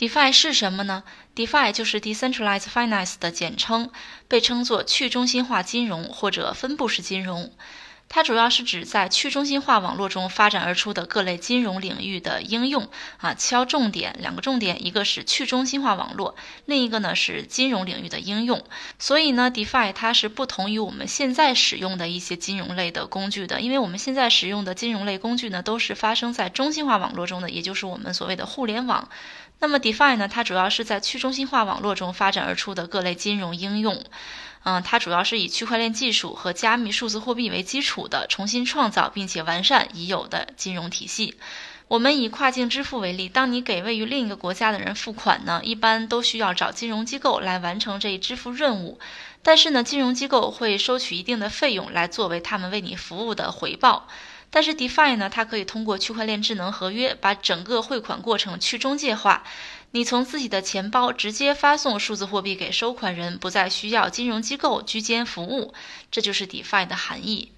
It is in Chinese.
DeFi 是什么呢？DeFi 就是 Decentralized Finance 的简称，被称作去中心化金融或者分布式金融。它主要是指在去中心化网络中发展而出的各类金融领域的应用啊，敲重点，两个重点，一个是去中心化网络，另一个呢是金融领域的应用。所以呢，DeFi 它是不同于我们现在使用的一些金融类的工具的，因为我们现在使用的金融类工具呢，都是发生在中心化网络中的，也就是我们所谓的互联网。那么 DeFi 呢，它主要是在去中心化网络中发展而出的各类金融应用。嗯，它主要是以区块链技术和加密数字货币为基础的，重新创造并且完善已有的金融体系。我们以跨境支付为例，当你给位于另一个国家的人付款呢，一般都需要找金融机构来完成这一支付任务。但是呢，金融机构会收取一定的费用来作为他们为你服务的回报。但是 DeFi 呢，它可以通过区块链智能合约把整个汇款过程去中介化。你从自己的钱包直接发送数字货币给收款人，不再需要金融机构居间服务，这就是 DeFi 的含义。